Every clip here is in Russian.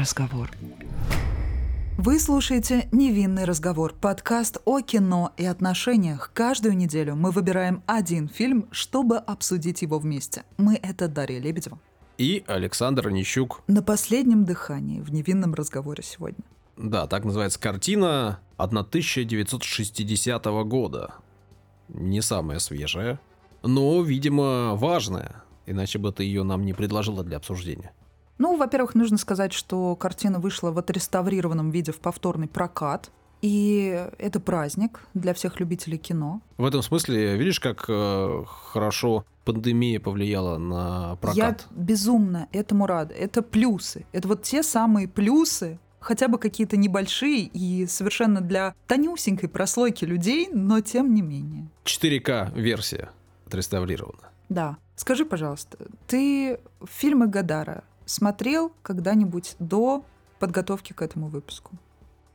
разговор. Вы слушаете «Невинный разговор» – подкаст о кино и отношениях. Каждую неделю мы выбираем один фильм, чтобы обсудить его вместе. Мы – это Дарья Лебедева. И Александр Нищук. На последнем дыхании в «Невинном разговоре» сегодня. Да, так называется картина 1960 года. Не самая свежая, но, видимо, важная. Иначе бы ты ее нам не предложила для обсуждения. Ну, во-первых, нужно сказать, что картина вышла в отреставрированном виде в повторный прокат. И это праздник для всех любителей кино. В этом смысле, видишь, как э, хорошо пандемия повлияла на прокат? Я безумно этому рада. Это плюсы. Это вот те самые плюсы, хотя бы какие-то небольшие и совершенно для тонюсенькой прослойки людей, но тем не менее. 4К версия отреставрирована. Да. Скажи, пожалуйста, ты фильмы Гадара смотрел когда-нибудь до подготовки к этому выпуску?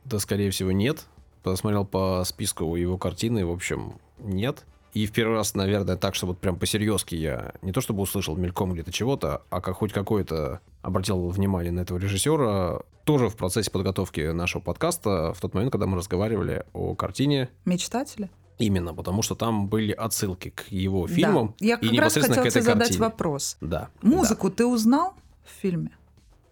Да, скорее всего, нет. Посмотрел по списку его картины, в общем, нет. И в первый раз, наверное, так, чтобы вот прям по-серьезки я не то чтобы услышал мельком где-то чего-то, а как хоть какое-то обратил внимание на этого режиссера, тоже в процессе подготовки нашего подкаста, в тот момент, когда мы разговаривали о картине. Мечтатели? Именно, потому что там были отсылки к его фильмам да. Я и как непосредственно раз к этой задать картине. вопрос. Да. Музыку да. ты узнал в фильме?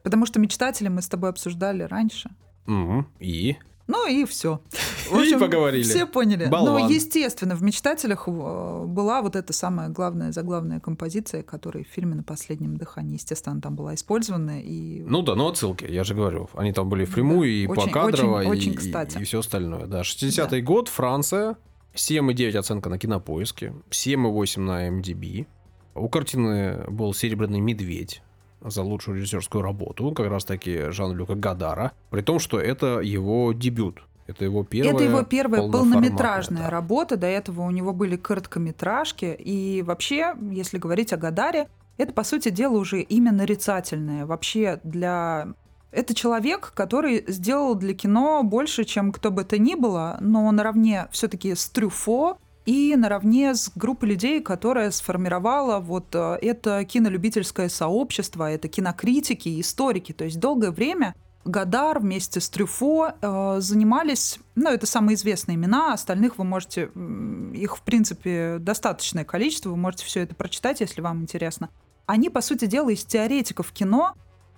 Потому что мечтатели мы с тобой обсуждали раньше. Угу. И? Ну и все. и поговорили. Все поняли. Болван. Но, естественно, в «Мечтателях» э, была вот эта самая главная, заглавная композиция, которая в фильме «На последнем дыхании», естественно, там была использована. И... Ну да, ну отсылки, я же говорю. Они там были впрямую да. и очень, покадрово, очень, и, очень кстати. и, и все остальное. Да, 60-й да. год, Франция, 7,9 оценка на кинопоиске, 7,8 на MDB. У картины был «Серебряный медведь» за лучшую режиссерскую работу, как раз таки Жан-Люка Гадара, при том, что это его дебют. Это его первая Это его первая полнометражная да. работа. До этого у него были короткометражки. И вообще, если говорить о Гадаре, это, по сути дела, уже имя нарицательное. Вообще для... Это человек, который сделал для кино больше, чем кто бы то ни было, но наравне все-таки с Трюфо и наравне с группой людей, которая сформировала вот э, это кинолюбительское сообщество, это кинокритики, историки. То есть долгое время Гадар вместе с Трюфо э, занимались, ну, это самые известные имена, остальных вы можете, их, в принципе, достаточное количество, вы можете все это прочитать, если вам интересно. Они, по сути дела, из теоретиков кино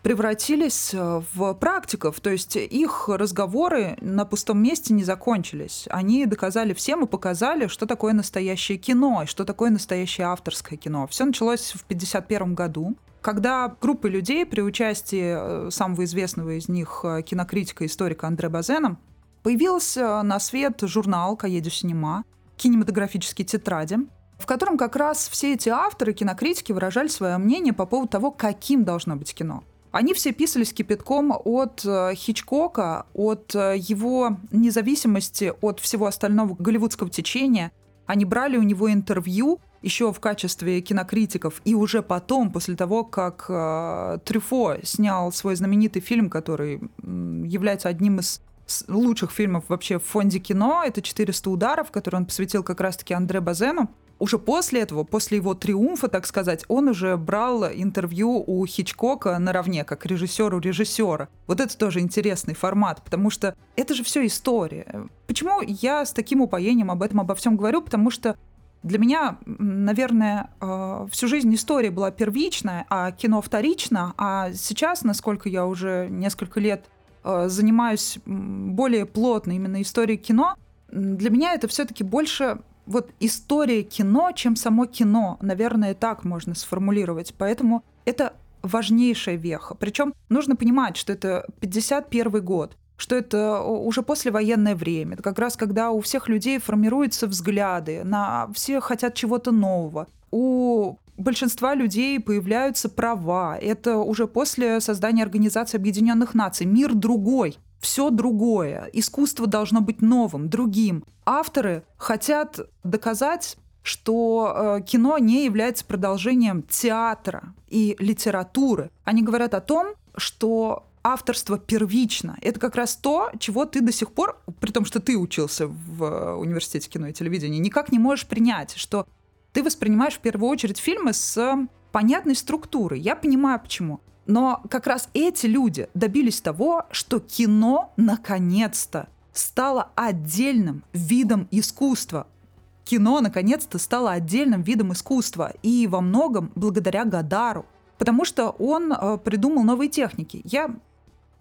превратились э, в практиков, то есть их разговоры на пустом месте не закончились. Они доказали всем и показали, что такое настоящее кино и что такое настоящее авторское кино. Все началось в 1951 году, когда группа людей при участии э, самого известного из них э, кинокритика и историка Андре Базена появился на свет журнал «Каеду Синема», кинематографические тетради, в котором как раз все эти авторы, кинокритики выражали свое мнение по поводу того, каким должно быть кино. Они все писались кипятком от э, Хичкока, от э, его независимости от всего остального голливудского течения. Они брали у него интервью еще в качестве кинокритиков, и уже потом, после того, как э, Трюфо снял свой знаменитый фильм, который является одним из лучших фильмов вообще в фонде кино, это «400 ударов», который он посвятил как раз-таки Андре Базену, уже после этого, после его триумфа, так сказать, он уже брал интервью у Хичкока наравне, как режиссеру режиссера. Вот это тоже интересный формат, потому что это же все история. Почему я с таким упоением об этом обо всем говорю? Потому что для меня, наверное, э, всю жизнь история была первичная, а кино вторично. А сейчас, насколько я уже несколько лет э, занимаюсь более плотно именно историей кино, для меня это все-таки больше вот история кино, чем само кино. Наверное, так можно сформулировать. Поэтому это важнейшая веха. Причем нужно понимать, что это 51 год что это уже послевоенное время. Это как раз когда у всех людей формируются взгляды, на все хотят чего-то нового. У большинства людей появляются права. Это уже после создания Организации Объединенных Наций. Мир другой все другое. Искусство должно быть новым, другим. Авторы хотят доказать что э, кино не является продолжением театра и литературы. Они говорят о том, что авторство первично. Это как раз то, чего ты до сих пор, при том, что ты учился в э, университете кино и телевидения, никак не можешь принять, что ты воспринимаешь в первую очередь фильмы с понятной структурой. Я понимаю, почему. Но как раз эти люди добились того, что кино наконец-то стало отдельным видом искусства. Кино наконец-то стало отдельным видом искусства. И во многом благодаря Гадару. Потому что он э, придумал новые техники. Я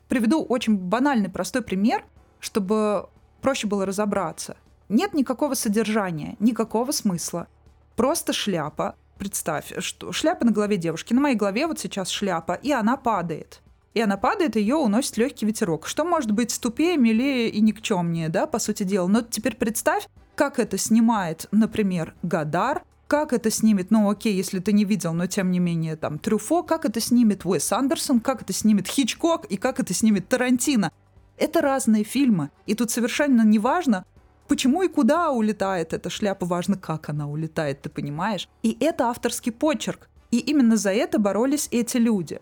приведу очень банальный, простой пример, чтобы проще было разобраться. Нет никакого содержания, никакого смысла. Просто шляпа. Представь, что шляпа на голове девушки. На моей голове вот сейчас шляпа, и она падает. И она падает, ее уносит легкий ветерок. Что может быть тупее, милее и никчемнее, да, по сути дела. Но теперь представь, как это снимает, например, Гадар, как это снимет, ну окей, если ты не видел, но тем не менее там Трюфо, как это снимет Уэс Андерсон, как это снимет Хичкок и как это снимет Тарантино. Это разные фильмы. И тут совершенно не важно, почему и куда улетает эта шляпа, важно, как она улетает, ты понимаешь? И это авторский почерк. И именно за это боролись эти люди.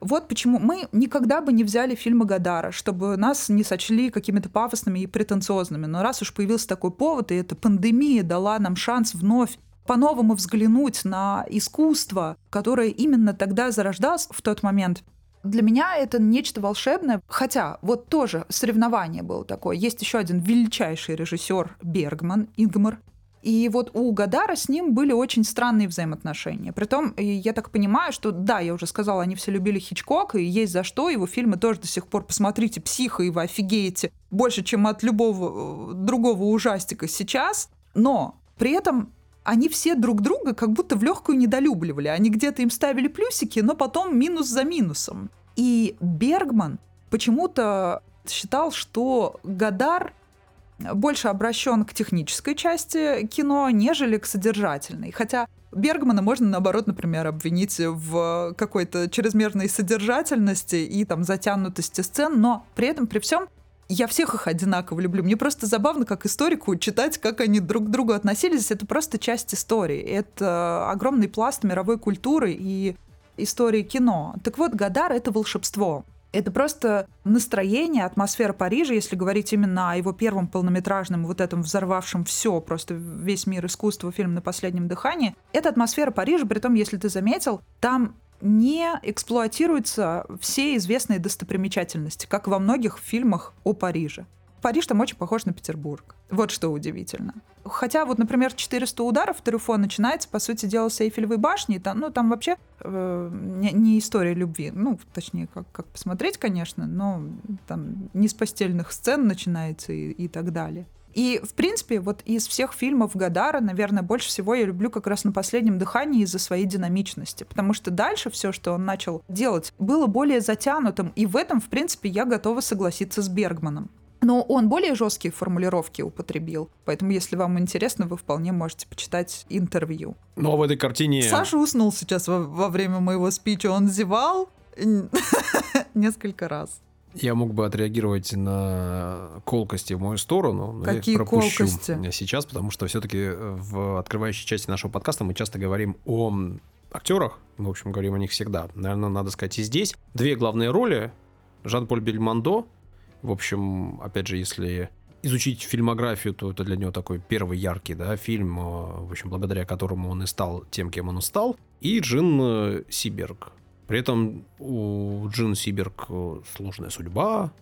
Вот почему мы никогда бы не взяли фильмы Гадара, чтобы нас не сочли какими-то пафосными и претенциозными. Но раз уж появился такой повод, и эта пандемия дала нам шанс вновь по-новому взглянуть на искусство, которое именно тогда зарождалось в тот момент, для меня это нечто волшебное. Хотя вот тоже соревнование было такое. Есть еще один величайший режиссер Бергман, Ингмар. И вот у Гадара с ним были очень странные взаимоотношения. Притом, я так понимаю, что, да, я уже сказала, они все любили Хичкока, и есть за что. Его фильмы тоже до сих пор, посмотрите, «Психо», и вы офигеете больше, чем от любого э, другого ужастика сейчас. Но при этом они все друг друга как будто в легкую недолюбливали. Они где-то им ставили плюсики, но потом минус за минусом. И Бергман почему-то считал, что Гадар больше обращен к технической части кино, нежели к содержательной. Хотя Бергмана можно, наоборот, например, обвинить в какой-то чрезмерной содержательности и там затянутости сцен, но при этом, при всем, я всех их одинаково люблю. Мне просто забавно, как историку, читать, как они друг к другу относились. Это просто часть истории. Это огромный пласт мировой культуры и истории кино. Так вот, Гадар — это волшебство. Это просто настроение, атмосфера Парижа, если говорить именно о его первом полнометражном, вот этом взорвавшем все, просто весь мир искусства, фильм «На последнем дыхании». Это атмосфера Парижа, при том, если ты заметил, там не эксплуатируются все известные достопримечательности, как во многих фильмах о Париже. Париж там очень похож на Петербург. Вот что удивительно. Хотя вот, например, 400 ударов Трюфо начинается, по сути дела, с Эйфелевой башни. Там, ну, там вообще э, не, не история любви. Ну, точнее, как, как посмотреть, конечно, но там не с постельных сцен начинается и, и так далее. И, в принципе, вот из всех фильмов Гадара, наверное, больше всего я люблю как раз на последнем дыхании из-за своей динамичности. Потому что дальше все, что он начал делать, было более затянутым. И в этом, в принципе, я готова согласиться с Бергманом. Но он более жесткие формулировки употребил. Поэтому, если вам интересно, вы вполне можете почитать интервью. Но в этой картине... Саша уснул сейчас во, во время моего спича. Он зевал несколько раз. Я мог бы отреагировать на колкости в мою сторону, но Какие я их пропущу колкости? сейчас, потому что все-таки в открывающей части нашего подкаста мы часто говорим о актерах, мы, в общем, говорим о них всегда. Наверное, надо сказать и здесь. Две главные роли. Жан-Поль Бельмондо, в общем, опять же, если изучить фильмографию, то это для него такой первый яркий да, фильм, э, в общем, благодаря которому он и стал тем, кем он и стал. И Джин э, Сиберг, при этом у Джин Сиберг э, сложная судьба,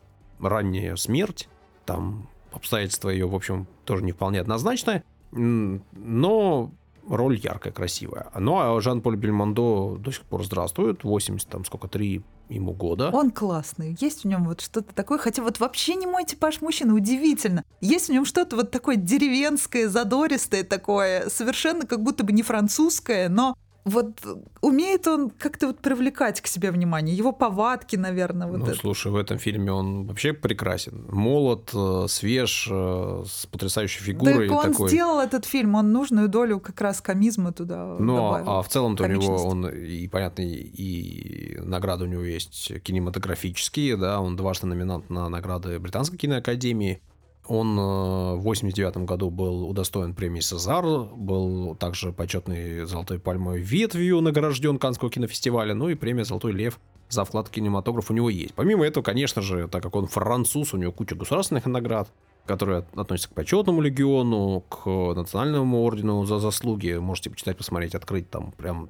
ранняя смерть, там обстоятельства ее, в общем, тоже не вполне однозначные, но роль яркая, красивая. Ну, а Жан-Поль Бельмондо до сих пор здравствует, 80, там, сколько, 3 ему года. Он классный. Есть в нем вот что-то такое, хотя вот вообще не мой типаж мужчины, удивительно. Есть в нем что-то вот такое деревенское, задористое такое, совершенно как будто бы не французское, но вот умеет он как-то вот привлекать к себе внимание, его повадки, наверное, вот Ну, это. слушай, в этом фильме он вообще прекрасен. Молод, э, свеж, э, с потрясающей фигурой. Так он такой. сделал этот фильм, он нужную долю как раз комизма туда Ну, добавил. а в целом-то у него он и, понятно, и награды у него есть кинематографические, да, он дважды номинант на награды Британской киноакадемии. Он э, в 89 году был удостоен премии «Сезар», был также почетный «Золотой пальмой ветвью» награжден Каннского кинофестиваля, ну и премия «Золотой лев» за вклад в кинематограф у него есть. Помимо этого, конечно же, так как он француз, у него куча государственных наград, которые относятся к почетному легиону, к национальному ордену за заслуги. Можете почитать, посмотреть, открыть там прям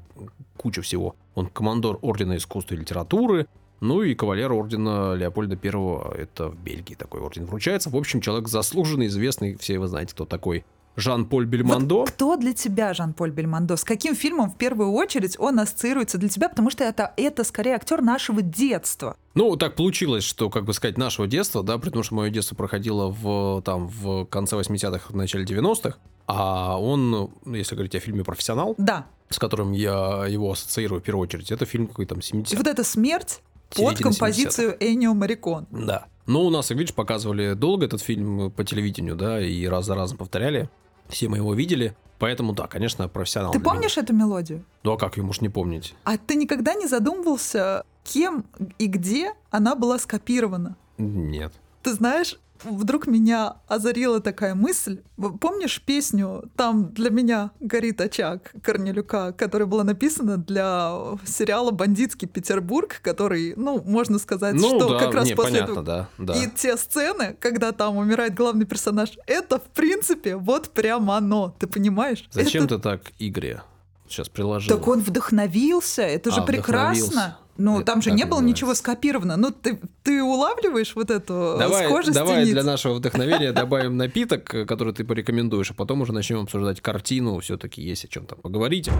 куча всего. Он командор Ордена искусства и литературы, ну и кавалер ордена Леопольда I, это в Бельгии такой орден вручается. В общем, человек заслуженный, известный, все вы знаете, кто такой. Жан-Поль Бельмондо. Вот кто для тебя Жан-Поль Бельмондо? С каким фильмом в первую очередь он ассоциируется для тебя? Потому что это, это скорее актер нашего детства. Ну, так получилось, что, как бы сказать, нашего детства, да, потому что мое детство проходило в, там, в конце 80-х, в начале 90-х, а он, ну, если говорить о фильме «Профессионал», да. с которым я его ассоциирую в первую очередь, это фильм какой-то там 70 Вот эта смерть под композицию Энио Марикон. Да. Ну, у нас, как видишь, показывали долго этот фильм по телевидению, да, и раз за разом повторяли. Все мы его видели. Поэтому, да, конечно, профессионал. Ты помнишь эту мелодию? Ну, а как ее можешь не помнить? А ты никогда не задумывался, кем и где она была скопирована? Нет. Ты знаешь, вдруг меня озарила такая мысль. Помнишь песню «Там для меня горит очаг» Корнелюка, которая была написана для сериала «Бандитский Петербург», который, ну, можно сказать, ну, что да, как раз не, после понятно, да, да. И те сцены, когда там умирает главный персонаж, это, в принципе, вот прямо оно, ты понимаешь? Зачем это... ты так игре сейчас приложил? Так он вдохновился, это же а, прекрасно. Ну, там же не было называется. ничего скопировано. Ну, ты, ты улавливаешь вот эту давай, схожесть Давай для нашего вдохновения добавим напиток, который ты порекомендуешь, а потом уже начнем обсуждать картину. Все-таки есть о чем там поговорить.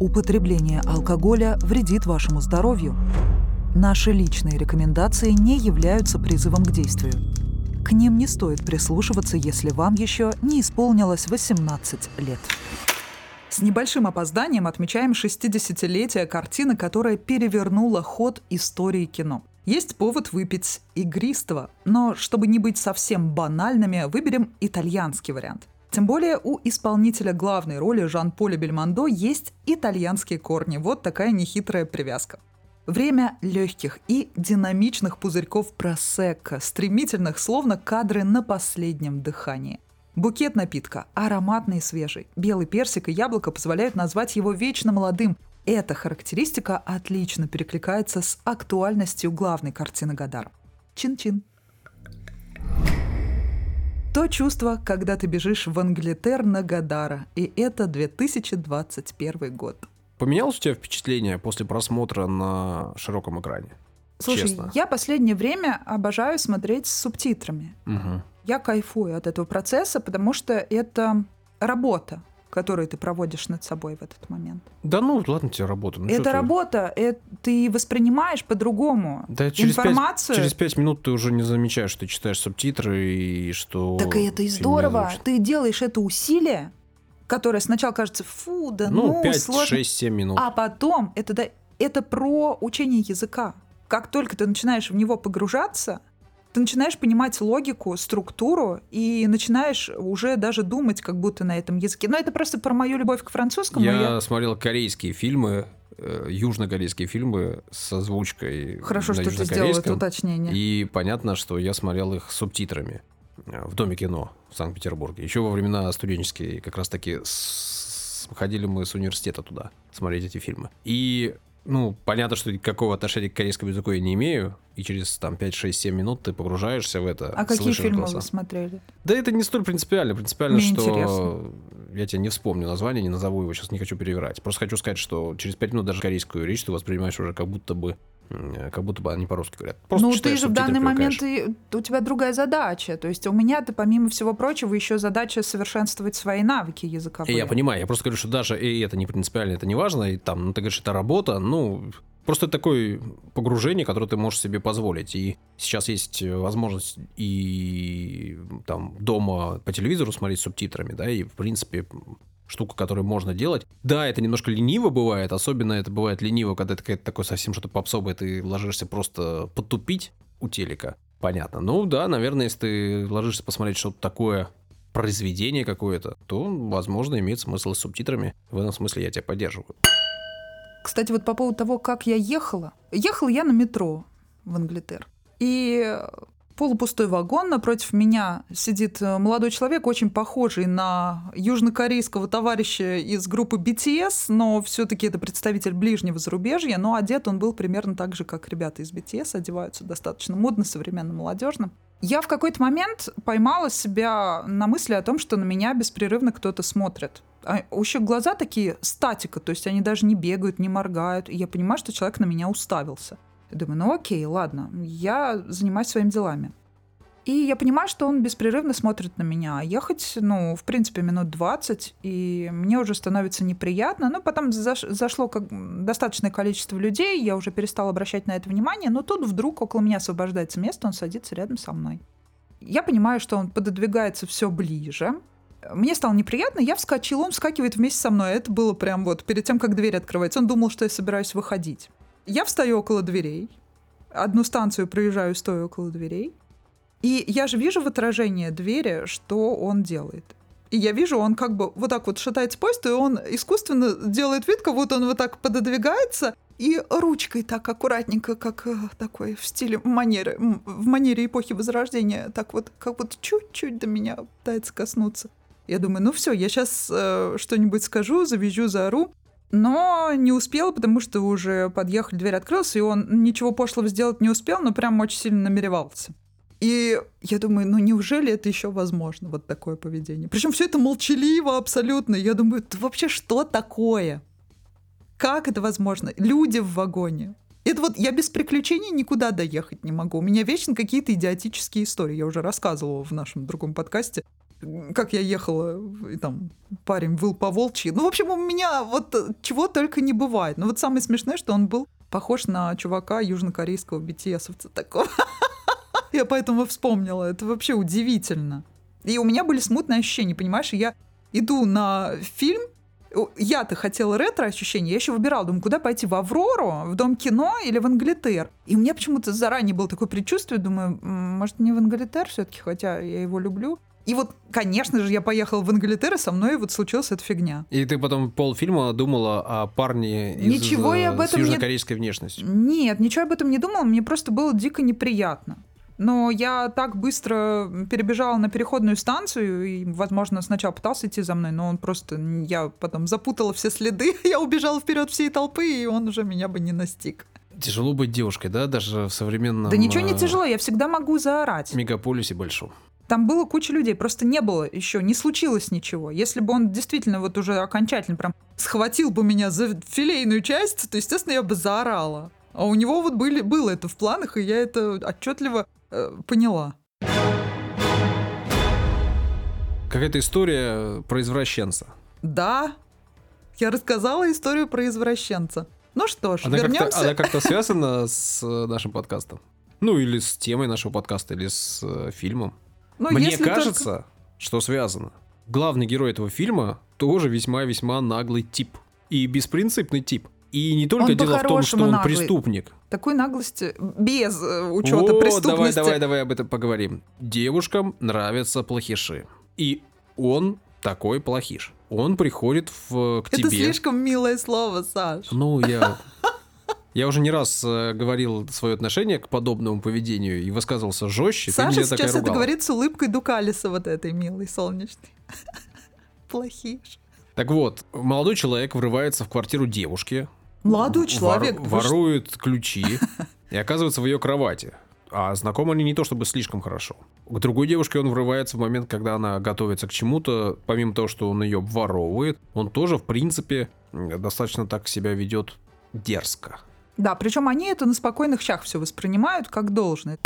Употребление алкоголя вредит вашему здоровью. Наши личные рекомендации не являются призывом к действию. К ним не стоит прислушиваться, если вам еще не исполнилось 18 лет. С небольшим опозданием отмечаем 60-летие картины, которая перевернула ход истории кино. Есть повод выпить игристого, но чтобы не быть совсем банальными, выберем итальянский вариант. Тем более у исполнителя главной роли Жан-Поля Бельмондо есть итальянские корни. Вот такая нехитрая привязка. Время легких и динамичных пузырьков просекко, стремительных, словно кадры на последнем дыхании – Букет напитка ароматный и свежий. Белый персик и яблоко позволяют назвать его вечно молодым. Эта характеристика отлично перекликается с актуальностью главной картины Гадар. Чин-чин. То чувство, когда ты бежишь в Англитер на Гадара, и это 2021 год. Поменялось у тебя впечатление после просмотра на широком экране? Слушай, Честно. я последнее время обожаю смотреть с субтитрами. Угу. Я кайфую от этого процесса, потому что это работа, которую ты проводишь над собой в этот момент. Да ну, ладно тебе работа. Ну, это работа, это, ты воспринимаешь по-другому да, через информацию. 5, через пять минут ты уже не замечаешь, что ты читаешь субтитры и что... Так и это и здорово. Ты делаешь это усилие, которое сначала кажется, фу, да ну, ну 5, сложно. 6, 7 минут. А потом это, да, это про учение языка. Как только ты начинаешь в него погружаться, ты начинаешь понимать логику, структуру и начинаешь уже даже думать как будто на этом языке. Но это просто про мою любовь к французскому. Я, я... смотрел корейские фильмы, э, южнокорейские фильмы с озвучкой Хорошо, что ты сделал это уточнение. И понятно, что я смотрел их с субтитрами э, в Доме кино в Санкт-Петербурге. Еще во времена студенческие как раз-таки с... ходили мы с университета туда смотреть эти фильмы. И ну, понятно, что никакого отношения к корейскому языку я не имею, и через там 5, 6, 7 минут ты погружаешься в это. А какие фильмы голоса. вы смотрели? Да это не столь принципиально. Принципиально, Мне что интересно. я тебе не вспомню название, не назову его, сейчас не хочу перевирать. Просто хочу сказать, что через 5 минут даже корейскую речь ты воспринимаешь уже как будто бы как будто бы они по-русски говорят. Просто ну, ты же в данный момент, ты, у тебя другая задача. То есть у меня, ты, помимо всего прочего, еще задача совершенствовать свои навыки языковые. Я понимаю, я просто говорю, что даже и это не принципиально, это не важно, и там, ну, ты говоришь, это работа, ну, Просто такое погружение, которое ты можешь себе позволить. И сейчас есть возможность и там дома по телевизору смотреть с субтитрами, да, и в принципе штука, которую можно делать. Да, это немножко лениво бывает, особенно это бывает лениво, когда это такое совсем что-то попсовое, ты ложишься просто потупить у телека. Понятно. Ну да, наверное, если ты ложишься посмотреть что-то такое, произведение какое-то, то, возможно, имеет смысл с субтитрами. В этом смысле я тебя поддерживаю. Кстати, вот по поводу того, как я ехала. Ехала я на метро в Англитер. И полупустой вагон, напротив меня сидит э, молодой человек, очень похожий на южнокорейского товарища из группы BTS, но все-таки это представитель ближнего зарубежья, но одет он был примерно так же, как ребята из BTS, одеваются достаточно модно, современно, молодежно. Я в какой-то момент поймала себя на мысли о том, что на меня беспрерывно кто-то смотрит. А еще глаза такие статика, то есть они даже не бегают, не моргают. И я понимаю, что человек на меня уставился. Думаю, ну окей, ладно, я занимаюсь своими делами. И я понимаю, что он беспрерывно смотрит на меня. А ехать, ну, в принципе, минут 20, и мне уже становится неприятно. Но потом заш зашло как достаточное количество людей, я уже перестала обращать на это внимание, но тут вдруг около меня освобождается место, он садится рядом со мной. Я понимаю, что он пододвигается все ближе. Мне стало неприятно, я вскочила, он вскакивает вместе со мной. Это было прям вот перед тем, как дверь открывается. Он думал, что я собираюсь выходить. Я встаю около дверей, одну станцию проезжаю, стою около дверей, и я же вижу в отражении двери, что он делает. И я вижу, он как бы вот так вот шатается поезд, и он искусственно делает вид, как будто он вот так пододвигается, и ручкой так аккуратненько, как э, такой в стиле манеры, в манере эпохи Возрождения, так вот, как будто чуть-чуть до меня пытается коснуться. Я думаю, ну все, я сейчас э, что-нибудь скажу, завяжу, заору. Но не успел, потому что уже подъехали, дверь открылась, и он ничего пошлого сделать не успел, но прям очень сильно намеревался. И я думаю, ну неужели это еще возможно, вот такое поведение? Причем все это молчаливо абсолютно. Я думаю, это вообще что такое? Как это возможно? Люди в вагоне. Это вот я без приключений никуда доехать не могу. У меня вечно какие-то идиотические истории. Я уже рассказывала в нашем другом подкасте как я ехала, и там парень выл по волчьи. Ну, в общем, у меня вот чего только не бывает. Но вот самое смешное, что он был похож на чувака южнокорейского BTS-овца такого. Я поэтому вспомнила. Это вообще удивительно. И у меня были смутные ощущения, понимаешь? Я иду на фильм, я-то хотела ретро-ощущения, я еще выбирала, думаю, куда пойти, в Аврору, в Дом кино или в Англитер. И у меня почему-то заранее было такое предчувствие, думаю, может, не в Англитер все-таки, хотя я его люблю. И вот, конечно же, я поехала в Англитер, и со мной вот случилась эта фигня. И ты потом полфильма думала о парне из, ничего я об этом с южнокорейской не... внешностью? Нет, ничего об этом не думала, мне просто было дико неприятно. Но я так быстро перебежала на переходную станцию, и, возможно, сначала пытался идти за мной, но он просто... Я потом запутала все следы, я убежала вперед всей толпы, и он уже меня бы не настиг. Тяжело быть девушкой, да, даже в современном... Да ничего не э, тяжело, я всегда могу заорать. Мегаполисе большом. Там было куча людей, просто не было еще, не случилось ничего. Если бы он действительно вот уже окончательно прям схватил бы меня за филейную часть, то, естественно, я бы заорала. А у него вот были, было это в планах, и я это отчетливо э, поняла. Какая-то история про извращенца. Да, я рассказала историю про извращенца. Ну что ж, она вернемся. Как-то, она как-то связана с нашим подкастом? Ну, или с темой нашего подкаста, или с э, фильмом. Ну, Мне кажется, только... что связано. Главный герой этого фильма тоже весьма-весьма наглый тип. И беспринципный тип. И не только он дело в том, что он наглый. преступник. Такой наглости без э, учета О, преступности. Давай, давай, давай об этом поговорим. Девушкам нравятся плохиши. И он такой плохиш. Он приходит в, к Это тебе. Это слишком милое слово, Саш. Ну, я я уже не раз э, говорил свое отношение к подобному поведению и высказывался жестче. Саша сейчас это говорит с улыбкой Дукалиса вот этой милой, солнечной. Плохиш. Так вот, молодой человек врывается в квартиру девушки. Молодой человек? Вор, ворует ключи и оказывается в ее кровати. А знакомы они не то чтобы слишком хорошо. К другой девушке он врывается в момент, когда она готовится к чему-то. Помимо того, что он ее обворовывает, он тоже, в принципе, достаточно так себя ведет дерзко. Да, причем они это на спокойных щах все воспринимают как должное.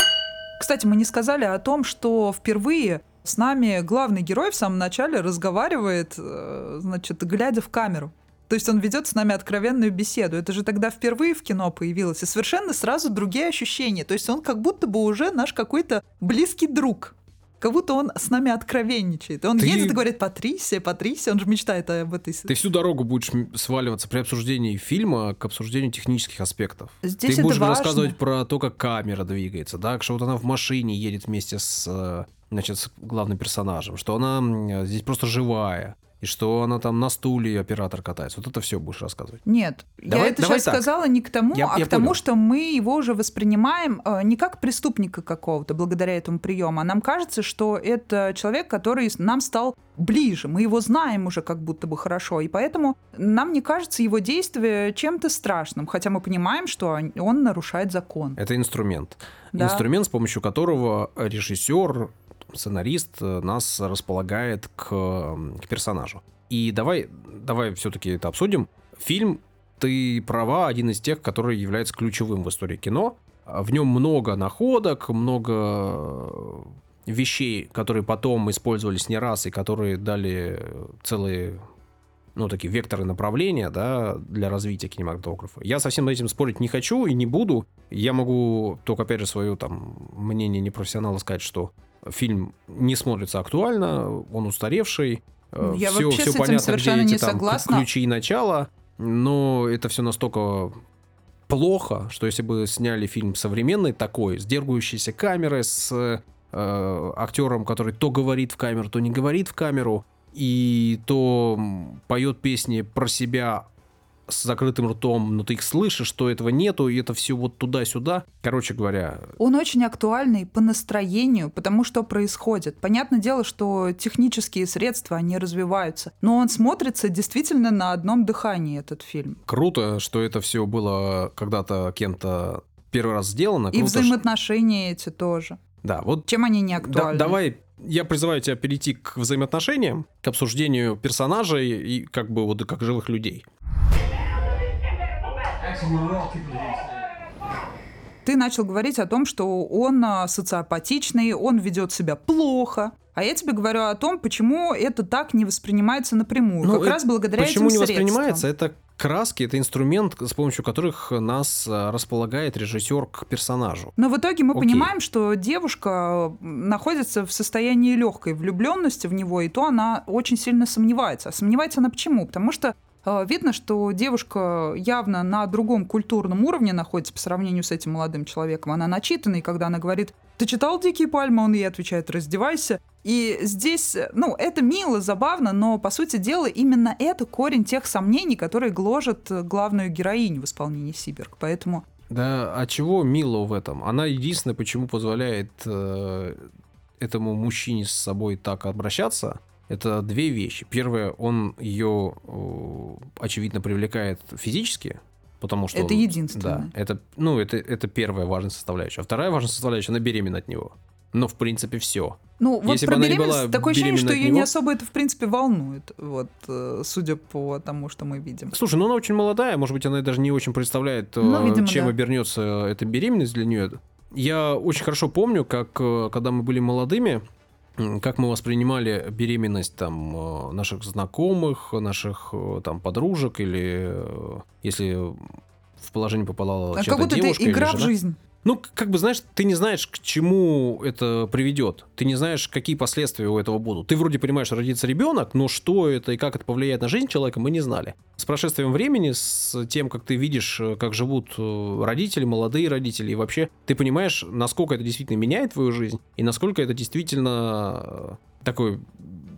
Кстати, мы не сказали о том, что впервые с нами главный герой в самом начале разговаривает, э, значит, глядя в камеру. То есть он ведет с нами откровенную беседу. Это же тогда впервые в кино появилось. И совершенно сразу другие ощущения. То есть он как будто бы уже наш какой-то близкий друг как будто он с нами откровенничает. Он ты... едет и говорит, Патрисия, Патрисия, он же мечтает об этой... Ты всю дорогу будешь сваливаться при обсуждении фильма к обсуждению технических аспектов. Здесь ты будешь важно. рассказывать про то, как камера двигается, да, что вот она в машине едет вместе с, значит, с главным персонажем, что она здесь просто живая и что она там на стуле оператор катается. Вот это все будешь рассказывать. Нет, Давай- я это давай сейчас так. сказала не к тому, Я- а я к тому, понял. что мы его уже воспринимаем э, не как преступника какого-то благодаря этому приему, а нам кажется, что это человек, который нам стал ближе, мы его знаем уже как будто бы хорошо, и поэтому нам не кажется его действие чем-то страшным, хотя мы понимаем, что он- он нарушает закон. Это инструмент. Да. Инструмент, с помощью которого режиссер, сценарист э, нас располагает к, к персонажу. И давай, давай все-таки это обсудим. Фильм, ты права, один из тех, который является ключевым в истории кино. В нем много находок, много э, вещей, которые потом использовались не раз и которые дали целые ну, такие векторы направления, да, для развития кинематографа. Я совсем этим спорить не хочу и не буду. Я могу только, опять же, свое там мнение непрофессионала сказать, что фильм не смотрится актуально, он устаревший, Ну, я все, вообще все с этим понятно, совершенно где эти не там согласна. ключи и начала, но это все настолько плохо, что если бы сняли фильм современный такой, с дергающейся камерой, с э, актером, который то говорит в камеру, то не говорит в камеру, и то поет песни про себя с закрытым ртом, но ты их слышишь, что этого нету, и это все вот туда-сюда. Короче говоря, Он очень актуальный по настроению, потому что происходит. Понятное дело, что технические средства, они развиваются, но он смотрится действительно на одном дыхании, этот фильм. круто, что это все было когда-то кем-то первый раз сделано. И Круто, взаимоотношения эти тоже. Да, вот Чем они не Да- актуальны? давай, я призываю тебя перейти к взаимоотношениям, к обсуждению персонажей и как бы вот как живых людей. Ты начал говорить о том, что он а, социопатичный, он ведет себя плохо. А я тебе говорю о том, почему это так не воспринимается напрямую. Ну, как это раз благодаря Почему этим не средствам. воспринимается? Это краски, это инструмент, с помощью которых нас а, располагает режиссер к персонажу. Но в итоге мы Окей. понимаем, что девушка находится в состоянии легкой влюбленности в него, и то она очень сильно сомневается. А сомневается она почему? Потому что э, видно, что девушка явно на другом культурном уровне находится по сравнению с этим молодым человеком. Она начитана, и когда она говорит «Ты читал «Дикие пальмы», он ей отвечает «Раздевайся». И здесь, ну, это мило, забавно, но, по сути дела, именно это корень тех сомнений, которые гложат главную героиню в исполнении Сиберг. Поэтому Да, а чего Мило в этом? Она единственное, почему позволяет э, этому мужчине с собой так обращаться, это две вещи. Первое, он ее, очевидно, привлекает физически, потому что... Это единственное. Да, это, ну, это, это первая важная составляющая. А вторая важная составляющая, она беременна от него. Но, в принципе, все. Ну, вот Если про не беременность была такое ощущение, что ее не него- особо это, в принципе, волнует, вот, э, судя по тому, что мы видим. Слушай, ну она очень молодая, может быть, она даже не очень представляет, э, Ну, видимо, чем да. обернется эта беременность для нее. Я очень хорошо помню, как э, когда мы были молодыми, как мы воспринимали беременность там э, наших знакомых, наших э, там подружек или э, если в положение попала А чья-то девушка это или игра в жена. жизнь. Ну, как бы, знаешь, ты не знаешь, к чему это приведет. Ты не знаешь, какие последствия у этого будут. Ты вроде понимаешь, родится ребенок, но что это и как это повлияет на жизнь человека, мы не знали. С прошествием времени, с тем, как ты видишь, э, как живут э, родители, молодые родители, и вообще ты понимаешь, насколько это действительно меняет твою жизнь, и насколько это действительно э, такое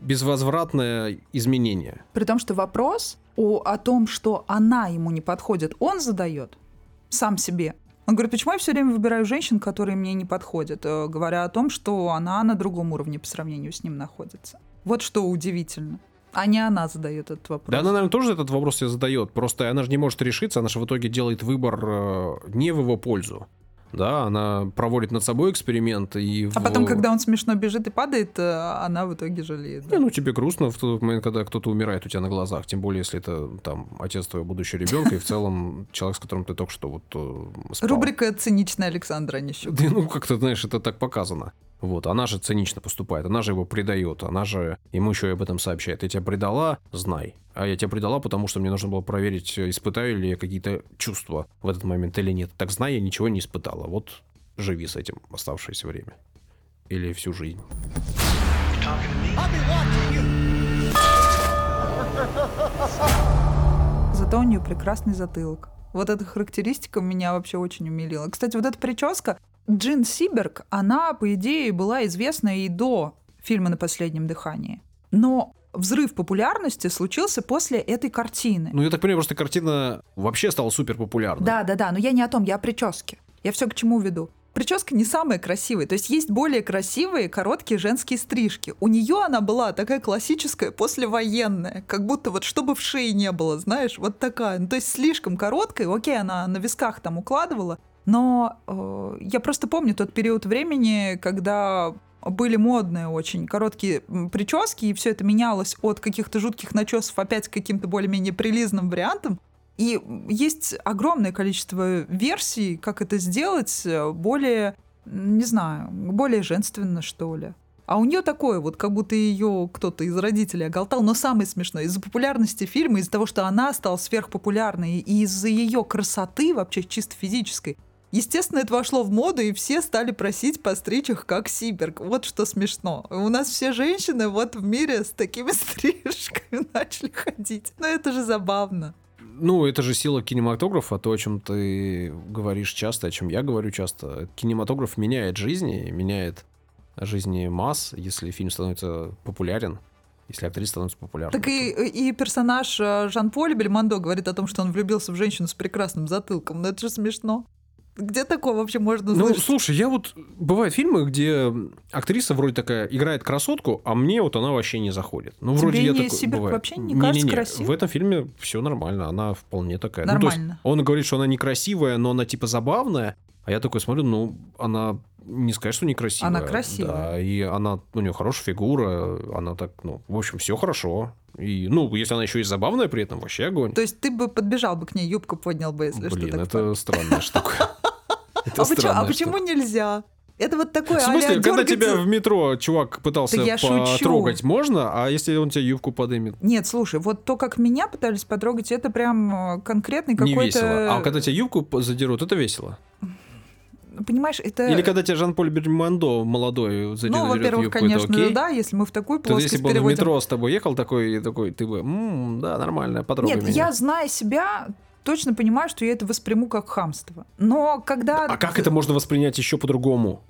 безвозвратное изменение. При том, что вопрос о, о том, что она ему не подходит, он задает сам себе. Он говорит, почему я все время выбираю женщин, которые мне не подходят, э, говоря о том, что она на другом уровне по сравнению с ним находится. Вот что удивительно. А не она задает этот вопрос. Да, она, наверное, тоже этот вопрос себе задает. Просто она же не может решиться, она же в итоге делает выбор э, не в его пользу. Да, она проводит над собой эксперимент и... А в- потом, когда он смешно бежит и падает, э, она в итоге жалеет. да. Не, ну тебе грустно в тот момент, когда кто-то умирает у тебя на глазах, тем более, если это там отец твоего будущего ребенка и в целом человек, с которым ты только что вот э, спал. Рубрика «Циничная Александра Онищук». Да, ну, как-то, знаешь, это так показано. Вот, она же цинично поступает, она же его предает, она же ему еще и об этом сообщает. Я тебя предала, знай. А я тебя предала, потому что мне нужно было проверить, испытаю ли я какие-то чувства в этот момент или нет. Так знай, я ничего не испытала. Вот живи с этим оставшееся время. Или всю жизнь. Зато у нее прекрасный затылок. Вот эта характеристика меня вообще очень умилила. Кстати, вот эта прическа Джин Сиберг, она, по идее, была известна и до фильма «На последнем дыхании». Но взрыв популярности случился после этой картины. Ну, я так понимаю, просто картина вообще стала супер популярной. Да, да, да, но я не о том, я о прическе. Я все к чему веду. Прическа не самая красивая. То есть есть более красивые короткие женские стрижки. У нее она была такая классическая послевоенная, как будто вот чтобы в шее не было, знаешь, вот такая. Ну, то есть слишком короткая. Окей, она на висках там укладывала, но э, я просто помню тот период времени, когда были модные очень короткие прически, и все это менялось от каких-то жутких начесов опять к каким-то более-менее прилизным вариантам. И есть огромное количество версий, как это сделать э, более, не знаю, более женственно, что ли. А у нее такое, вот как будто ее кто-то из родителей оголтал. Но самое смешное, из-за популярности фильма, из-за того, что она стала сверхпопулярной, и из-за ее красоты, вообще чисто физической, Естественно, это вошло в моду, и все стали просить постричь их как Сиберг. Вот что смешно. У нас все женщины вот в мире с такими стрижками начали ходить. Но это же забавно. Ну, это же сила кинематографа, то, о чем ты говоришь часто, о чем я говорю часто. Кинематограф меняет жизни, меняет жизни масс, если фильм становится популярен если актриса становится популярной. Так и, и персонаж э, Жан-Поль Бельмондо говорит о том, что он влюбился в женщину с прекрасным затылком. Ну это же смешно. Где такое вообще можно Ну, слушай, я вот... Бывают фильмы, где актриса вроде такая играет красотку, а мне вот она вообще не заходит. Ну, Тебе вроде я не такой... Сибирь бывает. вообще не кажется Не-не-не, красивой? В этом фильме все нормально, она вполне такая. Ну, то есть Нормально. он говорит, что она некрасивая, но она типа забавная, а я такой смотрю, ну, она не сказать, что некрасивая. Она красивая. Да, и она, у нее хорошая фигура, она так, ну, в общем, все хорошо. И, ну, если она еще и забавная при этом, вообще огонь. То есть ты бы подбежал бы к ней, юбку поднял бы, если Блин, что. это странная штука. Это а почему, а почему нельзя? Это вот такое В смысле, а-ля когда тебя в метро чувак пытался Да я шучу. потрогать, можно, а если он тебе юбку подымет? Нет, слушай, вот то, как меня пытались потрогать, это прям э, конкретный Не какой-то... весело. А когда тебе юбку задерут, это весело. Понимаешь, это... Или когда тебя Жан-Поль Бельмондо молодой задерет Ну, во-первых, юбку, конечно, это окей? да, если мы в такую То плоскость если бы он в метро с тобой ехал такой, такой ты бы, «М, да, нормально, потрогай Нет, меня. я, зная себя, точно понимаю, что я это восприму как хамство. Но когда... А как это можно воспринять еще по-другому?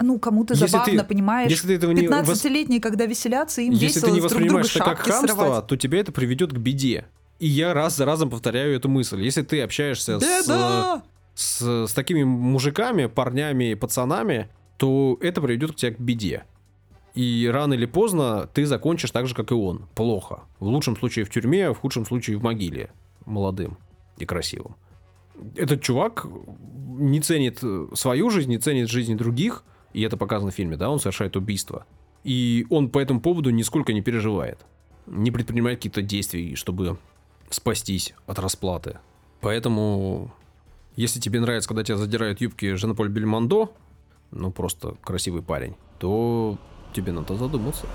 Ну, кому-то забавно, ты- понимаешь? Если ты этого не, вос- 15-летние, когда веселятся, им если весело ты не друг воспринимаешь это как хамство, срывать. то тебя это приведет к беде. И я раз за разом повторяю эту мысль. Если ты общаешься с, с, с такими мужиками, парнями, пацанами, то это приведет к тебе к беде. И рано или поздно ты закончишь так же, как и он. Плохо. В лучшем случае в тюрьме, в худшем случае в могиле. Молодым и красивым. Этот чувак не ценит свою жизнь, не ценит жизни других. И это показано в фильме, да, он совершает убийство. И он по этому поводу нисколько не переживает. Не предпринимает каких-то действий, чтобы спастись от расплаты. Поэтому, если тебе нравится, когда тебя задирают юбки Жан-Поль Бельмондо, ну просто красивый парень, то тебе надо задуматься.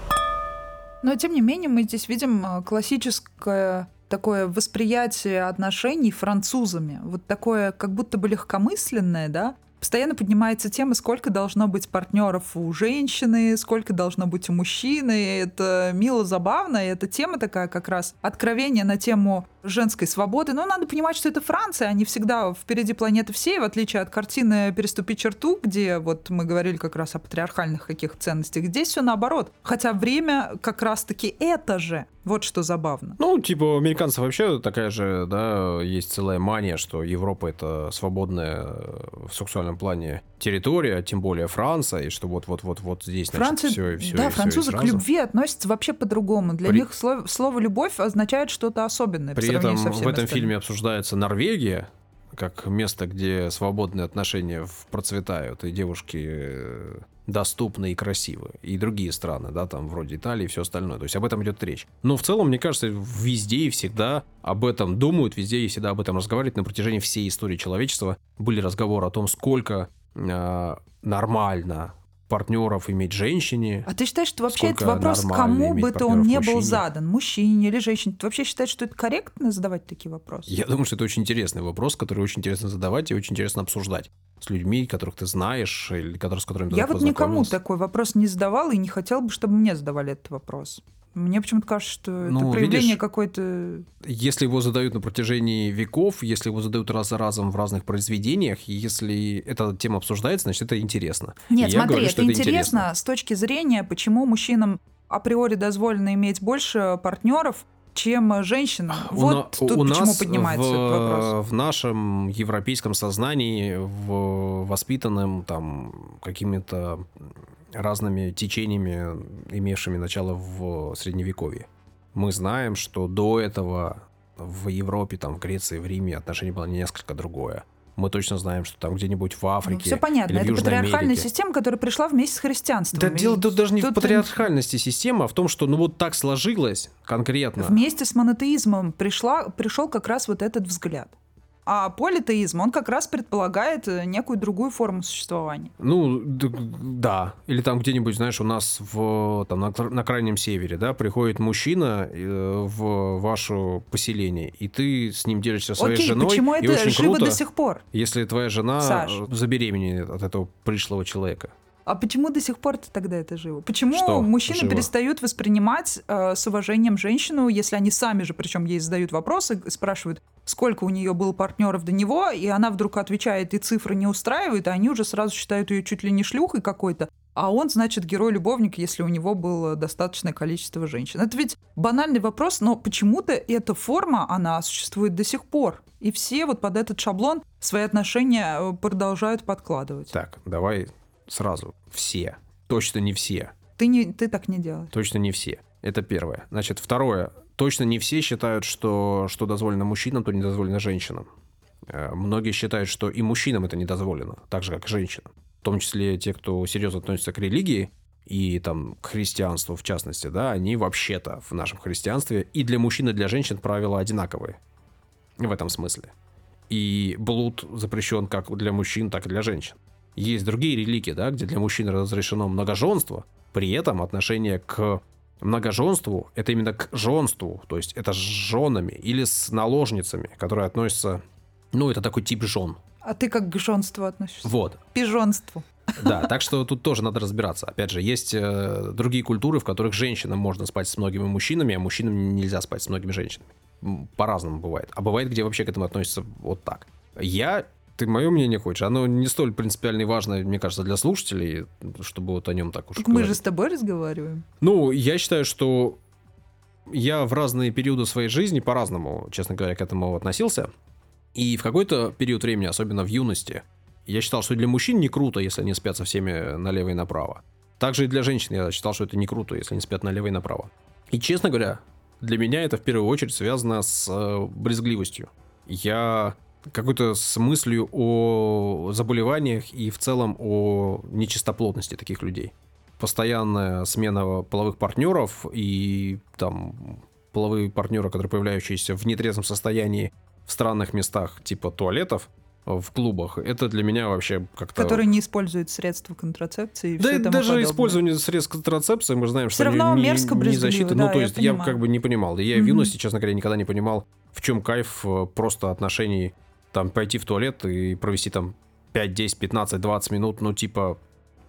Но, тем не менее, мы здесь видим э, классическое такое восприятие отношений французами. Вот такое как будто бы легкомысленное, да? Постоянно поднимается тема, сколько должно быть партнеров у женщины, сколько должно быть у мужчины. Это мило, забавно. И эта тема такая как раз откровение на тему женской свободы. Но надо понимать, что это Франция, они всегда впереди планеты всей, в отличие от картины «Переступи черту», где вот мы говорили как раз о патриархальных каких ценностях. Здесь все наоборот. Хотя время как раз-таки это же. Вот что забавно. Ну, типа, у американцев вообще такая же, да, есть целая мания, что Европа это свободная э, в сексуальном плане территория, тем более Франция, и что вот-вот-вот-вот здесь, значит, Франция, все и все. да, и французы и к любви относятся вообще по-другому. Для При- них слово, слово любовь означает что-то особенное. по При этом сравнению со в этом остальными. фильме обсуждается Норвегия, как место, где свободные отношения процветают, и девушки э, доступны и красивы. И другие страны, да, там вроде Италии и все остальное. То есть об этом идет речь. Но в целом, мне кажется, везде и всегда об этом думают, везде и всегда об этом разговаривают. На протяжении всей истории человечества были разговоры о том, сколько э, нормально партнеров иметь женщине. А ты считаешь, что вообще этот вопрос кому бы то он не был мужчине? задан, мужчине или женщине? Ты вообще считаешь, что это корректно задавать такие вопросы? Я думаю, что это очень интересный вопрос, который очень интересно задавать и очень интересно обсуждать с людьми, которых ты знаешь, или которые, с которыми ты Я вот никому такой вопрос не задавала и не хотела бы, чтобы мне задавали этот вопрос. Мне почему-то кажется, что это Ну, проявление видишь, какой-то... Если его задают на протяжении веков, если его задают раз за разом в разных произведениях, если эта тема обсуждается, значит, это интересно. Нет, И смотри, говорю, это что интересно с точки зрения, почему мужчинам априори дозволено иметь больше партнеров, чем женщинам. Вот у, тут у почему нас поднимается в, этот вопрос. В нашем европейском сознании, в воспитанном там какими-то разными течениями, имевшими начало в Средневековье, мы знаем, что до этого в Европе, там, в Греции, в Риме отношение было несколько другое. Мы точно знаем, что там где-нибудь в Африке. Ну, все понятно. или в Это Южной патриархальная Америке. система, которая пришла вместе с христианством. Да И дело тут даже не в тут патриархальности системы, а в том, что ну вот так сложилось конкретно. Вместе с монотеизмом пришла, пришел как раз вот этот взгляд. А политеизм, он как раз предполагает э, некую другую форму существования. Ну, да. Или там где-нибудь, знаешь, у нас в, там, на, на крайнем севере, да, приходит мужчина э, в ваше поселение, и ты с ним делишься своей Окей, женой, почему и это очень живо круто, до сих пор? если твоя жена Саш. э, забеременеет от этого пришлого человека. А почему до сих пор тогда это живо? Почему Что мужчины живо? перестают воспринимать э, с уважением женщину, если они сами же, причем ей задают вопросы, спрашивают, сколько у нее было партнеров до него, и она вдруг отвечает, и цифры не устраивают, а они уже сразу считают ее чуть ли не шлюхой какой-то. А он, значит, герой-любовник, если у него было достаточное количество женщин. Это ведь банальный вопрос, но почему-то эта форма, она существует до сих пор. И все вот под этот шаблон свои отношения э, продолжают подкладывать. Так, давай сразу. Все. Точно не все. Ты, не, ты так не делаешь. Точно не все. Это первое. Значит, второе. Точно не все считают, что что дозволено мужчинам, то не дозволено женщинам. Э, Многие считают, что и мужчинам это не дозволено, так же, как и женщинам. В том числе те, кто серьезно относится к религии и там к христианству в частности, да, они вообще-то в нашем христианстве и для мужчин, и для женщин правила одинаковые. В этом смысле. И блуд запрещен как для мужчин, так и для женщин. Есть другие религии, да, где для мужчин разрешено многоженство, при этом отношение к многоженству это именно к женству, то есть это с женами или с наложницами, которые относятся, ну, это такой тип жен. А ты как к женству относишься? Вот. К пижонству. Да, так что тут тоже надо разбираться. Опять же, есть э, другие культуры, в которых женщинам можно спать с многими мужчинами, а мужчинам нельзя спать с многими женщинами. По-разному бывает. А бывает, где вообще к этому относятся вот так. Я ты мое мнение хочешь? Оно не столь принципиально и важно, мне кажется, для слушателей, чтобы вот о нем так уж Так мы же с тобой разговариваем. Ну, я считаю, что я в разные периоды своей жизни по-разному, честно говоря, к этому относился. И в какой-то период времени, особенно в юности, я считал, что для мужчин не круто, если они спят со всеми налево и направо. Также и для женщин я считал, что это не круто, если они спят налево и направо. И, честно говоря, для меня это в первую очередь связано с э, брезгливостью. Я какой-то с мыслью о заболеваниях и в целом о нечистоплотности таких людей. Постоянная смена половых партнеров и там половые партнеры, которые появляющиеся в нетрезвом состоянии в странных местах типа туалетов в клубах, это для меня вообще как-то... Которые не используют средства контрацепции и Да всё и даже подобное. использование средств контрацепции, мы знаем, Всё что равно не, мерзко не защита. да, ну, то я есть я, понимаю. как бы не понимал. Я и в Мгм. юности, честно говоря, никогда не понимал, в чем кайф э, просто отношений, там, пойти в туалет и провести там 5, 10, 15, 20 минут, ну, типа,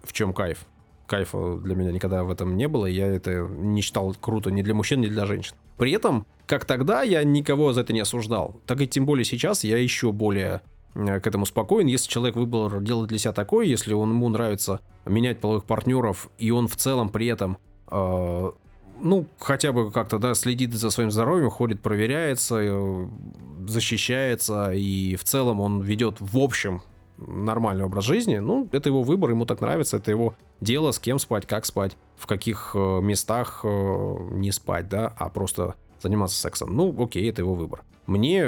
в чем кайф? Кайфа для меня никогда в этом не было, и я это не считал круто ни для мужчин, ни для женщин. При этом, как тогда, я никого за это не осуждал. Так и тем более сейчас я еще более э, к этому спокоен. Если человек выбрал делать для себя такое, если он, ему нравится менять половых партнеров, и он в целом при этом, э, ну, хотя бы как-то, да, следит за своим здоровьем, ходит, проверяется, э, защищается, и в целом он ведет в общем нормальный образ жизни, ну, это его выбор, ему так нравится, это его дело, с кем спать, как спать, в каких э, местах э, не спать, да, а просто заниматься сексом. Ну, окей, это его выбор. Мне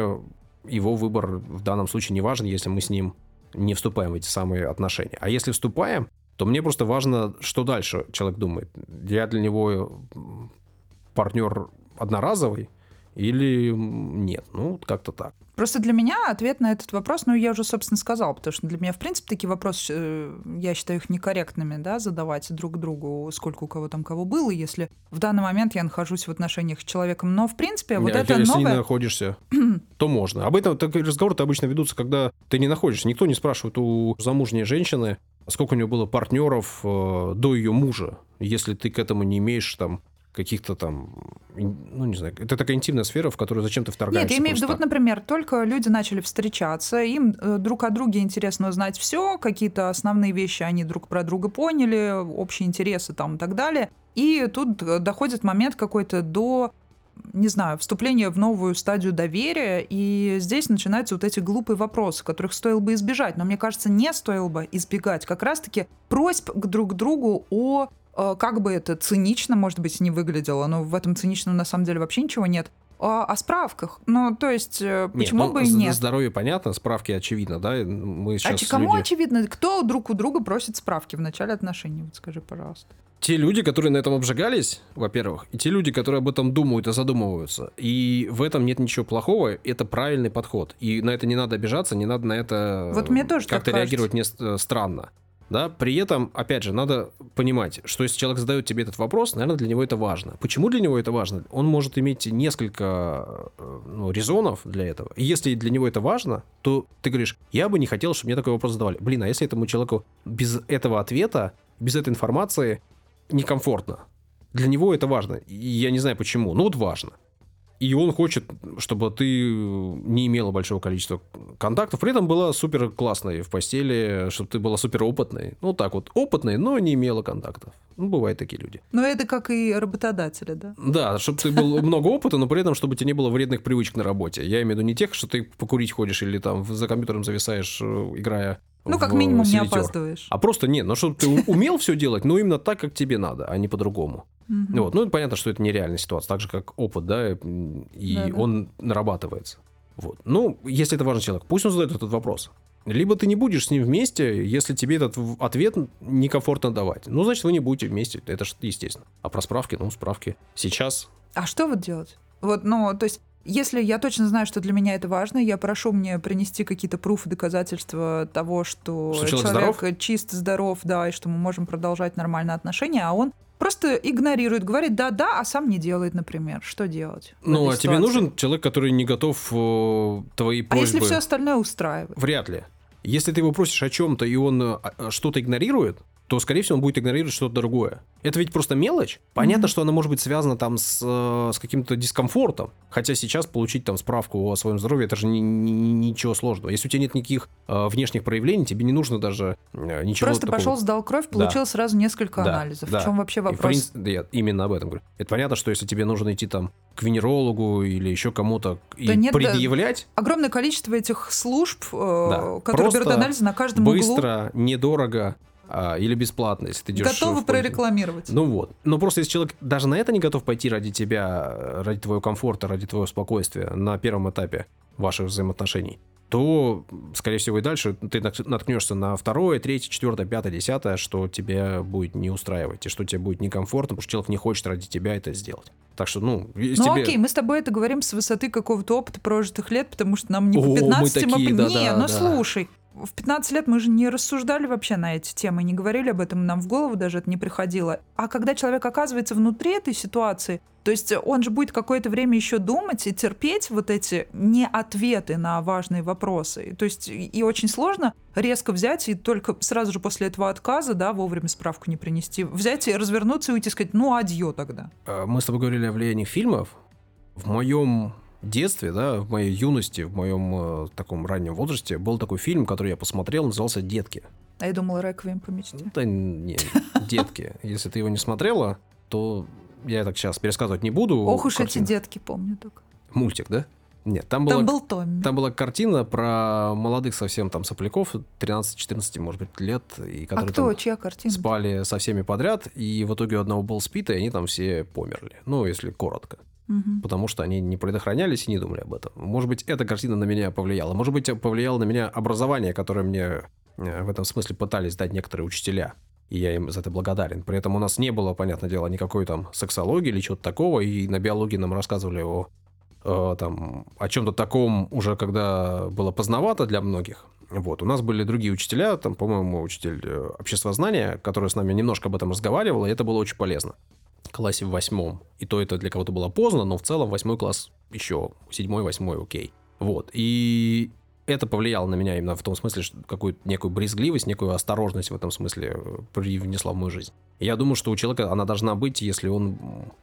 его выбор в данном случае не важен, если мы с ним не вступаем в эти самые отношения. А если вступаем, то мне просто важно, что дальше человек думает. Я для него м, партнер одноразовый или нет? Ну, как-то так. Просто для меня ответ на этот вопрос, ну, я уже, собственно, сказала, потому что для меня, в принципе, такие вопросы, э, я считаю их некорректными, да, задавать друг другу, сколько у кого там кого было, если в данный момент я нахожусь в отношениях с человеком. Но, в принципе, вот Не, это если не новое... находишься, то можно. Об этом разговоры обычно ведутся, когда ты не находишься. Никто не спрашивает у замужней женщины, сколько у нее было партнеров э, до ее мужа, если ты к этому не имеешь там каких-то там, ну не знаю, это такая интимная сфера, в которую зачем ты вторгаешься Нет, я имею в виду, вот, например, только люди начали встречаться, им э, друг о друге интересно узнать все, какие-то основные вещи они друг про друга поняли, общие интересы там и так далее. И тут доходит момент какой-то до не знаю, вступления в новую стадию доверия, и здесь начинаются вот эти глупые вопросы, которых стоило бы избежать. Но мне кажется, не стоило бы избегать как раз-таки просьб к друг другу о э, как бы это цинично, может быть, не выглядело, но в этом циничном на самом деле вообще ничего нет о, о справках. Ну, то есть, э, почему нет, ну, бы и нет? Здоровье понятно, справки очевидно, да? Мы сейчас а кому люди... очевидно? Кто друг у друга просит справки в начале отношений? Вот скажи, пожалуйста. Те люди, которые на этом обжигались, во-первых, и те люди, которые об этом думают и задумываются. И в этом нет ничего плохого, это правильный подход. И на это не надо обижаться, не надо на это вот мне тоже как-то реагировать не э, странно. Да, при этом, опять же, надо понимать, что если человек задает тебе этот вопрос, наверное, для него это важно. Почему для него это важно? Он может иметь несколько э, ну, резонов для этого. И если для него это важно, то ты говоришь, я бы не хотел, чтобы мне такой вопрос задавали. Блин, а если этому человеку без этого ответа, без этой информации некомфортно? Для него это важно. И я не знаю почему, но вот важно. И он хочет, чтобы ты не имела большого количества контактов, при этом была супер классной в постели, чтобы ты была супер опытной. Ну, так вот, опытной, но не имела контактов. Ну, бывают такие люди. Но это как и работодатели, да? Да, чтобы ты был много опыта, но при этом, чтобы тебе не было вредных привычек на работе. Я имею в виду не тех, что ты покурить ходишь или там за компьютером зависаешь, играя ну, как минимум, не опаздываешь. А просто нет, ну, чтобы ты умел все делать, но именно так, как тебе надо, а не по-другому. Угу. Вот. Ну, понятно, что это нереальная ситуация, так же, как опыт, да, и да, да. он нарабатывается. Вот. Ну, если это важный человек, пусть он задает этот вопрос. Либо ты не будешь с ним вместе, если тебе этот ответ некомфортно давать. Ну, значит, вы не будете вместе, это же естественно. А про справки, ну, справки. Сейчас... А что вот делать? Вот, ну, то есть если я точно знаю, что для меня это важно, я прошу мне принести какие-то пруфы, доказательства того, что, что человек, человек здоров? чист, здоров, да, и что мы можем продолжать нормальные отношения, а он просто игнорирует, говорит да-да, а сам не делает, например. Что делать? Ну, а ситуации? тебе нужен человек, который не готов э, твои просьбы... А если все остальное устраивает? Вряд ли. Если ты его просишь о чем-то, и он э, что-то игнорирует, то, скорее всего, он будет игнорировать что-то другое. Это ведь просто мелочь. Понятно, mm-hmm. что она может быть связана там с, э, с каким-то дискомфортом. Хотя сейчас получить там справку о своем здоровье, это же ни, ни, ничего сложного. Если у тебя нет никаких э, внешних проявлений, тебе не нужно даже э, ничего Просто такого. пошел, сдал кровь, получил да. сразу несколько да. анализов. Да. В чем вообще вопрос? И, в принципе, я именно об этом говорю. Это понятно, что если тебе нужно идти там к венерологу или еще кому-то да и нет, предъявлять... Да, огромное количество этих служб, э, да. которые Просто берут анализы на каждом быстро, углу. Быстро, недорого а, или бесплатно, если ты идешь. Готовы прорекламировать. Ну вот. Но просто если человек даже на это не готов пойти ради тебя, ради твоего комфорта, ради твоего спокойствия на первом этапе ваших взаимоотношений, то, скорее всего, и дальше ты наткнешься на второе, третье, четвертое, пятое, десятое, что тебе будет не устраивать, и что тебе будет некомфортно, потому что человек не хочет ради тебя это сделать. Так что, ну, Ну тебе... окей, мы с тобой это говорим с высоты какого-то опыта прожитых лет, потому что нам не по 15 О, мы такие, мы... Да, не, да, ну да. слушай, в 15 лет мы же не рассуждали вообще на эти темы, не говорили об этом, нам в голову даже это не приходило. А когда человек оказывается внутри этой ситуации, то есть он же будет какое-то время еще думать и терпеть вот эти не ответы на важные вопросы. То есть и очень сложно резко взять и только сразу же после этого отказа, да, вовремя справку не принести, взять и развернуться и уйти сказать, ну, адьё тогда. А, мы с тобой говорили о влиянии фильмов. В моем детстве, да, в моей юности, в моем э, таком раннем возрасте был такой фильм, который я посмотрел, назывался «Детки». А я думала «Реквием по мечте». Да не, «Детки». Если ты его не смотрела, то я так сейчас пересказывать не буду. Ох уж эти детки, помню только. Мультик, да? Нет, там, там была, был Томми. Там была картина про молодых совсем там сопляков, 13-14, может быть, лет. И а которые а кто? Чья картина? Спали со всеми подряд, и в итоге у одного был спит, и они там все померли. Ну, если коротко угу. потому что они не предохранялись и не думали об этом. Может быть, эта картина на меня повлияла. Может быть, повлияло на меня образование, которое мне э, в этом смысле пытались дать некоторые учителя. И я им за это благодарен. При этом у нас не было, понятное дело, никакой там сексологии или чего-то такого. И на биологии нам рассказывали о, о, там, о чем-то таком уже, когда было поздновато для многих. Вот. У нас были другие учителя, там, по-моему, учитель э, обществознания, который с нами немножко об этом разговаривал, и это было очень полезно классе в восьмом. И то это для кого-то было поздно, но в целом восьмой класс еще, седьмой, восьмой, окей. Вот. И это повлияло на меня именно в том смысле, что какую-то некую брезгливость, некую осторожность в этом смысле э, привнесла в мою жизнь. я думаю, что у человека она должна быть, если он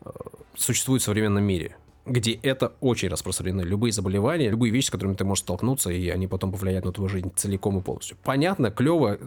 э, существует в современном мире, где это очень распространено. Любые заболевания, любые вещи, с которыми ты можешь столкнуться, и они потом повлияют на твою жизнь целиком и полностью. Понятно, клево,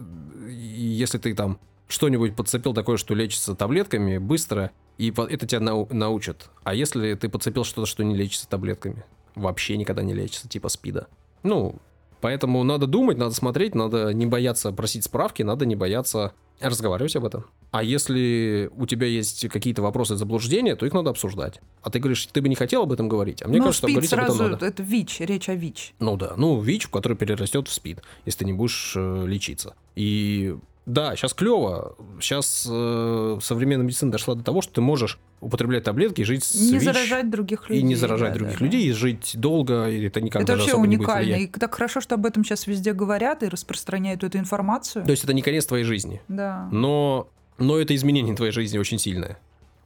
если ты там что-нибудь подцепил такое, что лечится таблетками быстро, и это тебя нау- научат. А если ты подцепил что-то, что не лечится таблетками? Вообще никогда не лечится, типа спида. Ну, поэтому надо думать, надо смотреть, надо не бояться просить справки, надо не бояться разговаривать об этом. А если у тебя есть какие-то вопросы заблуждения, то их надо обсуждать. А ты говоришь, ты бы не хотел об этом говорить. А мне Но кажется, СПИД говорить сразу, об этом надо. это ВИЧ, речь о ВИЧ. Ну да, ну ВИЧ, который перерастет в СПИД, если ты не будешь э, лечиться. И да, сейчас клево. Сейчас э, современная медицина дошла до того, что ты можешь употреблять таблетки и жить с Не ВИЧ, заражать других людей. и не заражать да, других да, людей, и жить долго, и это никак Это вообще уникально. И так хорошо, что об этом сейчас везде говорят и распространяют эту информацию. То есть это не конец твоей жизни. Да. Но, но это изменение твоей жизни очень сильное.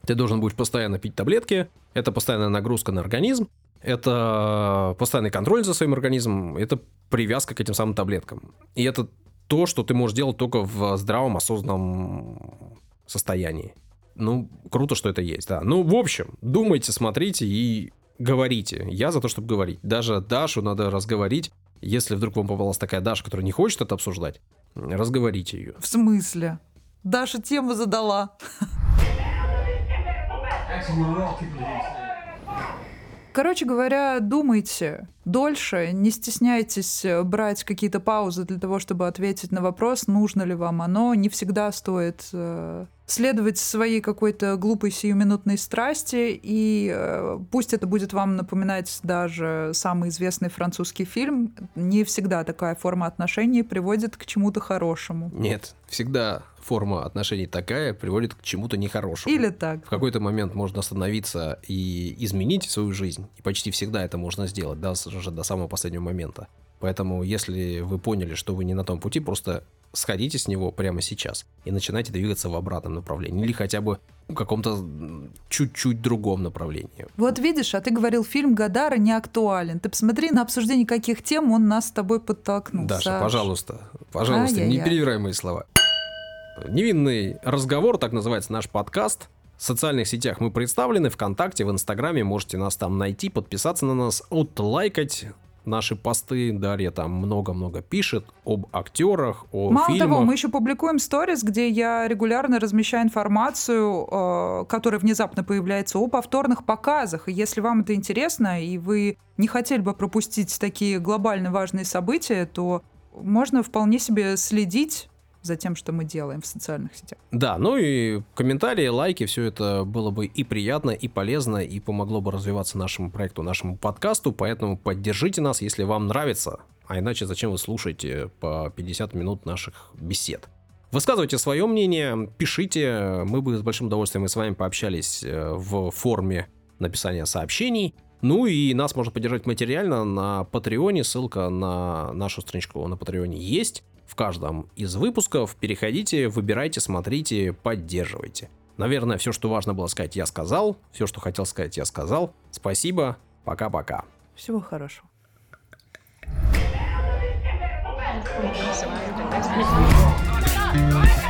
Ты должен будешь постоянно пить таблетки, это постоянная нагрузка на организм, это постоянный контроль за своим организмом, это привязка к этим самым таблеткам. И это то, что ты можешь делать только в здравом, осознанном состоянии. Ну, круто, что это есть, да. Ну, в общем, думайте, смотрите и говорите. Я за то, чтобы говорить. Даже Дашу надо разговорить. Если вдруг вам попалась такая Даша, которая не хочет это обсуждать, разговорите ее. В смысле? Даша тему задала. Короче говоря, думайте дольше, не стесняйтесь э, брать какие-то паузы для того, чтобы ответить на вопрос, нужно ли вам оно. Не всегда стоит э, следовать своей какой-то глупой сиюминутной страсти, и э, пусть это будет вам напоминать даже самый известный французский фильм, не всегда такая форма отношений приводит к чему-то хорошему. Нет, всегда форма отношений такая приводит к чему-то нехорошему. Или так. В какой-то момент можно остановиться и изменить свою жизнь. И почти всегда это можно сделать, даже до самого последнего момента. Поэтому, если вы поняли, что вы не на том пути, просто сходите с него прямо сейчас и начинайте двигаться в обратном направлении. Или хотя бы в каком-то чуть-чуть другом направлении. Вот видишь, а ты говорил, фильм Гадара не актуален. Ты посмотри на обсуждение каких тем он нас с тобой подтолкнул. Даша, Саш. пожалуйста, пожалуйста, не Ай-яй-яй. перебирай мои слова. Невинный разговор, так называется наш подкаст. В социальных сетях мы представлены, ВКонтакте, в Инстаграме, можете нас там найти, подписаться на нас, отлайкать наши посты. Дарья там много-много пишет об актерах, о Мало фильмах. того, мы еще публикуем сторис, где я регулярно размещаю информацию, э, которая внезапно появляется о повторных показах. И если вам это интересно, и вы не хотели бы пропустить такие глобально важные события, то можно вполне себе следить за тем, что мы делаем в социальных сетях. Да, ну и комментарии, лайки, все это было бы и приятно, и полезно, и помогло бы развиваться нашему проекту, нашему подкасту, поэтому поддержите нас, если вам нравится. А иначе зачем вы слушаете по 50 минут наших бесед? Высказывайте свое мнение, пишите, мы бы с большим удовольствием и с вами пообщались э, в форме написания сообщений. Ну и нас можно поддержать материально на Патреоне, ссылка на нашу страничку на Патреоне есть в каждом из выпусков. Переходите, выбирайте, смотрите, поддерживайте. Наверное, все, что важно было сказать, я сказал. Все, что хотел сказать, я сказал. Спасибо. Пока-пока. Всего хорошего. Right.